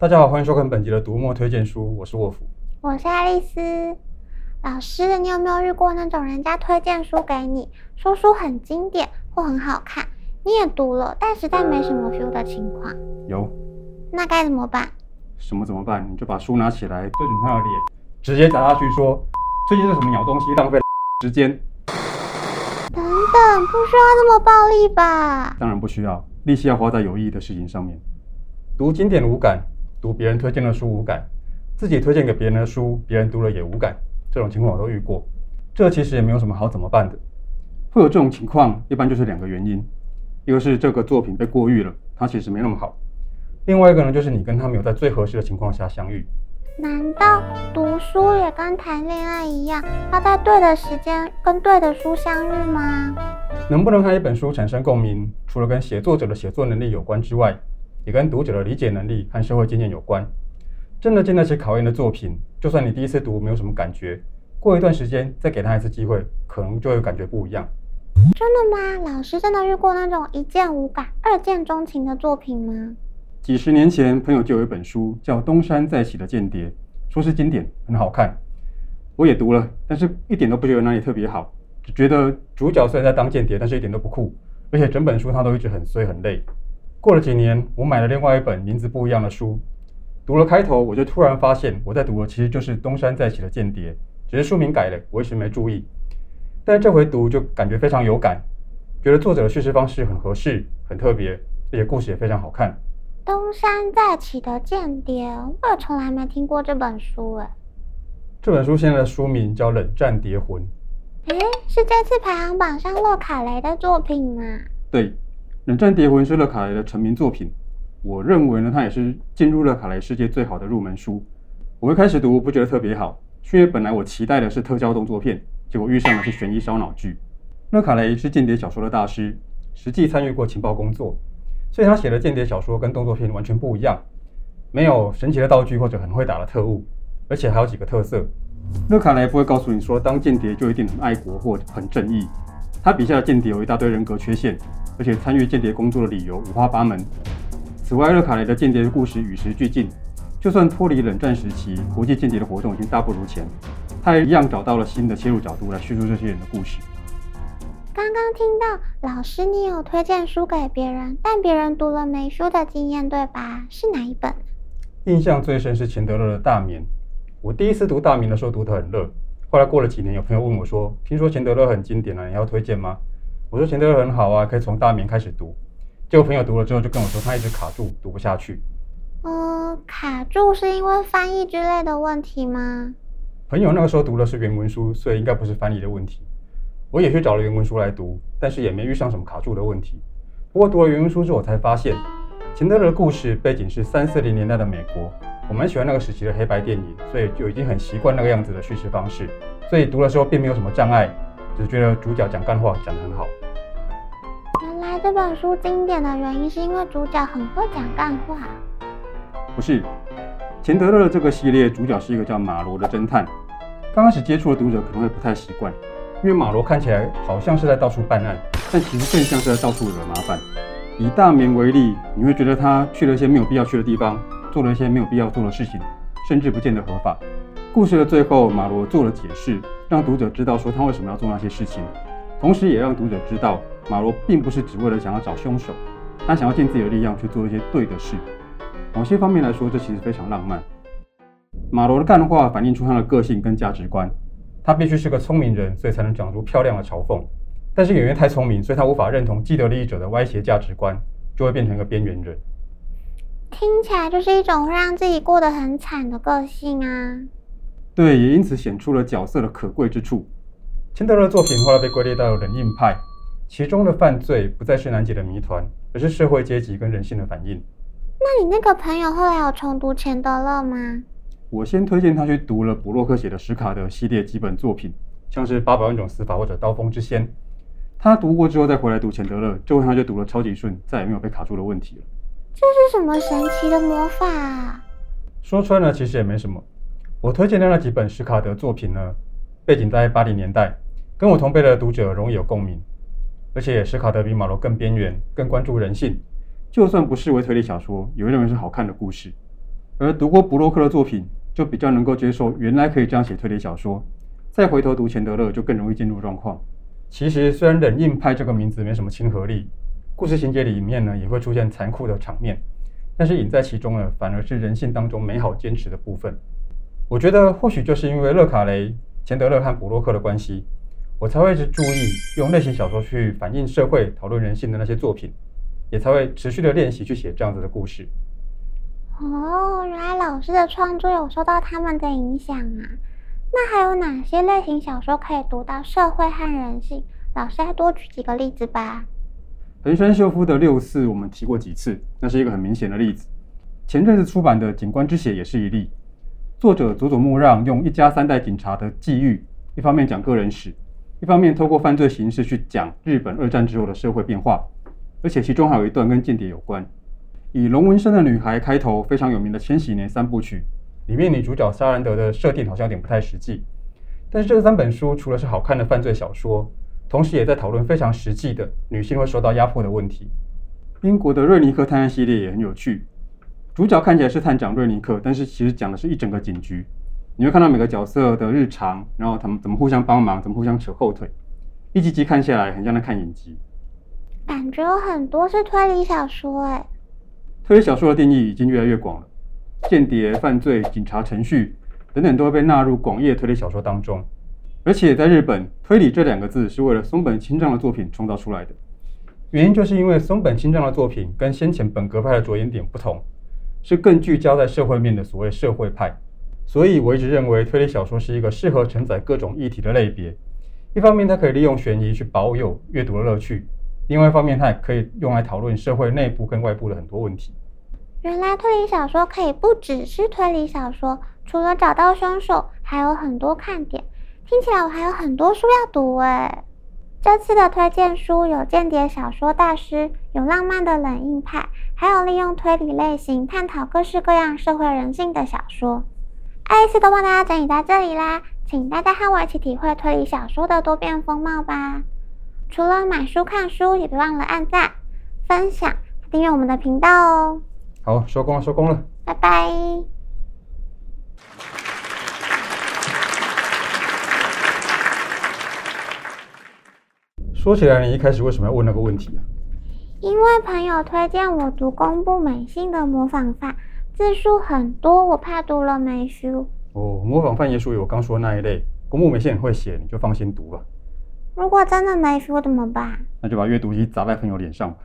大家好，欢迎收看本集的读墨推荐书，我是沃夫，我是爱丽丝。老师，你有没有遇过那种人家推荐书给你，说书很经典或很好看，你也读了，但实在没什么 feel 的情况？有。那该怎么办？什么怎么办？你就把书拿起来，对准他的脸，直接砸下去，说：“最近是什么鸟东西，浪费 时间。”等等，不需要这么暴力吧？当然不需要，力气要花在有意义的事情上面。读经典无感，读别人推荐的书无感，自己推荐给别人的书，别人读了也无感，这种情况我都遇过。这其实也没有什么好怎么办的。会有这种情况，一般就是两个原因：一个是这个作品被过誉了，它其实没那么好；另外一个呢，就是你跟他没有在最合适的情况下相遇。难道读书也跟谈恋爱一样，要在对的时间跟对的书相遇吗？能不能和一本书产生共鸣，除了跟写作者的写作能力有关之外，也跟读者的理解能力和社会经验有关。真的经得起考验的作品，就算你第一次读没有什么感觉，过一段时间再给他一次机会，可能就会感觉不一样。真的吗？老师真的遇过那种一见无感、二见钟情的作品吗？几十年前，朋友就有一本书叫《东山再起的间谍》，说是经典，很好看。我也读了，但是一点都不觉得哪里特别好，只觉得主角虽然在当间谍，但是一点都不酷，而且整本书他都一直很衰很累。过了几年，我买了另外一本名字不一样的书，读了开头，我就突然发现我在读的其实就是《东山再起的间谍》，只是书名改了，我一直没注意。但是这回读就感觉非常有感，觉得作者的叙事方式很合适、很特别，而且故事也非常好看。东山再起的间谍，我也从来没听过这本书哎。这本书现在的书名叫《冷战谍魂》。诶，是这次排行榜上洛卡雷的作品吗？对，《冷战谍魂》是勒卡雷的成名作品。我认为呢，它也是进入勒卡雷世界最好的入门书。我一开始读不觉得特别好，因为本来我期待的是特效动作片，结果遇上的是悬疑烧脑剧。勒卡雷是间谍小说的大师，实际参与过情报工作。所以他写的间谍小说跟动作片完全不一样，没有神奇的道具或者很会打的特务，而且还有几个特色。勒卡雷不会告诉你说当间谍就一定很爱国或很正义，他笔下的间谍有一大堆人格缺陷，而且参与间谍工作的理由五花八门。此外，勒卡雷的间谍故事与时俱进，就算脱离冷战时期，国际间谍的活动已经大不如前，他也一样找到了新的切入角度来叙述这些人的故事。刚刚听到老师，你有推荐书给别人，但别人读了没书的经验，对吧？是哪一本？印象最深是钱德勒的《大眠》。我第一次读《大眠》的时候读得很热，后来过了几年，有朋友问我说：“听说钱德勒很经典了，你要推荐吗？”我说：“钱德勒很好啊，可以从《大眠》开始读。”结果朋友读了之后就跟我说，他一直卡住，读不下去。嗯，卡住是因为翻译之类的问题吗？朋友那个时候读的是原文书，所以应该不是翻译的问题。我也去找了原文书来读，但是也没遇上什么卡住的问题。不过读了原文书之后，我才发现，钱德勒的故事背景是三四零年代的美国，我蛮喜欢那个时期的黑白电影，所以就已经很习惯那个样子的叙事方式。所以读的时候并没有什么障碍，只觉得主角讲干话讲得很好。这本书经典的原因是因为主角很会讲干话。不是，钱德勒的这个系列主角是一个叫马罗的侦探。刚开始接触的读者可能会不太习惯。因为马罗看起来好像是在到处办案，但其实更像是在到处惹麻烦。以大明为例，你会觉得他去了一些没有必要去的地方，做了一些没有必要做的事情，甚至不见得合法。故事的最后，马罗做了解释，让读者知道说他为什么要做那些事情，同时也让读者知道马罗并不是只为了想要找凶手，他想要尽自己的力量去做一些对的事。某些方面来说，这其实非常浪漫。马罗的干话反映出他的个性跟价值观。他必须是个聪明人，所以才能讲出漂亮的嘲讽。但是演员太聪明，所以他无法认同既得利益者的歪斜价值观，就会变成一个边缘人。听起来就是一种会让自己过得很惨的个性啊。对，也因此显出了角色的可贵之处。钱德勒作品后来被归类到冷硬派，其中的犯罪不再是难解的谜团，而是社会阶级跟人性的反应。那你那个朋友后来有重读钱德勒吗？我先推荐他去读了卜洛克写的《史卡德》系列几本作品，像是《八百万种死法》或者《刀锋之先》。他读过之后再回来读钱德勒，这回他就读了超级顺，再也没有被卡住的问题了。这是什么神奇的魔法啊？说穿了，其实也没什么。我推荐的那几本史卡德作品呢，背景在八零年代，跟我同辈的读者容易有共鸣，而且史卡德比马罗更边缘，更关注人性。就算不视为推理小说，也会认为是好看的故事。而读过布洛克的作品，就比较能够接受原来可以这样写推理小说。再回头读钱德勒，就更容易进入状况。其实，虽然“冷硬派”这个名字没什么亲和力，故事情节里面呢也会出现残酷的场面，但是隐在其中呢，反而是人性当中美好坚持的部分。我觉得，或许就是因为勒卡雷、钱德勒和布洛克的关系，我才会一直注意用类型小说去反映社会、讨论人性的那些作品，也才会持续的练习去写这样子的故事。哦，原来老师的创作有受到他们的影响啊。那还有哪些类型小说可以读到社会和人性？老师再多举几个例子吧。横山秀夫的《六四》我们提过几次，那是一个很明显的例子。前阵子出版的《警官之血》也是一例。作者佐佐木让用一家三代警察的际遇，一方面讲个人史，一方面透过犯罪形式去讲日本二战之后的社会变化，而且其中还有一段跟间谍有关。以龙纹身的女孩开头，非常有名的千禧年三部曲。里面女主角萨兰德的设定好像有点不太实际，但是这三本书除了是好看的犯罪小说，同时也在讨论非常实际的女性会受到压迫的问题。英国的瑞尼克探案系列也很有趣，主角看起来是探长瑞尼克，但是其实讲的是一整个警局。你会看到每个角色的日常，然后他们怎么互相帮忙，怎么互相扯后腿，一集集看下来很像在看影集。感觉有很多是推理小说哎，推理小说的定义已经越来越广了。间谍、犯罪、警察程序等等，都会被纳入广义推理小说当中。而且在日本，“推理”这两个字是为了松本清张的作品创造出来的。原因就是因为松本清张的作品跟先前本格派的着眼点不同，是更聚焦在社会面的所谓社会派。所以我一直认为推理小说是一个适合承载各种议题的类别。一方面，它可以利用悬疑去保有阅读的乐趣；另外一方面，它也可以用来讨论社会内部跟外部的很多问题。原来推理小说可以不只是推理小说，除了找到凶手，还有很多看点。听起来我还有很多书要读哎。这次的推荐书有间谍小说大师，有浪漫的冷硬派，还有利用推理类型探讨各式各样社会人性的小说。爱丽丝都帮大家整理到这里啦，请大家和我一起体会推理小说的多变风貌吧。除了买书看书，也别忘了按赞、分享、订阅我们的频道哦。好，收工了，收工了，拜拜。说起来，你一开始为什么要问那个问题啊？因为朋友推荐我读公部美信的模仿犯，字数很多，我怕读了没 feel。哦，模仿犯也属于我刚说的那一类，公部美信很会写，你就放心读吧。如果真的没 feel 怎么办？那就把阅读机砸在朋友脸上吧。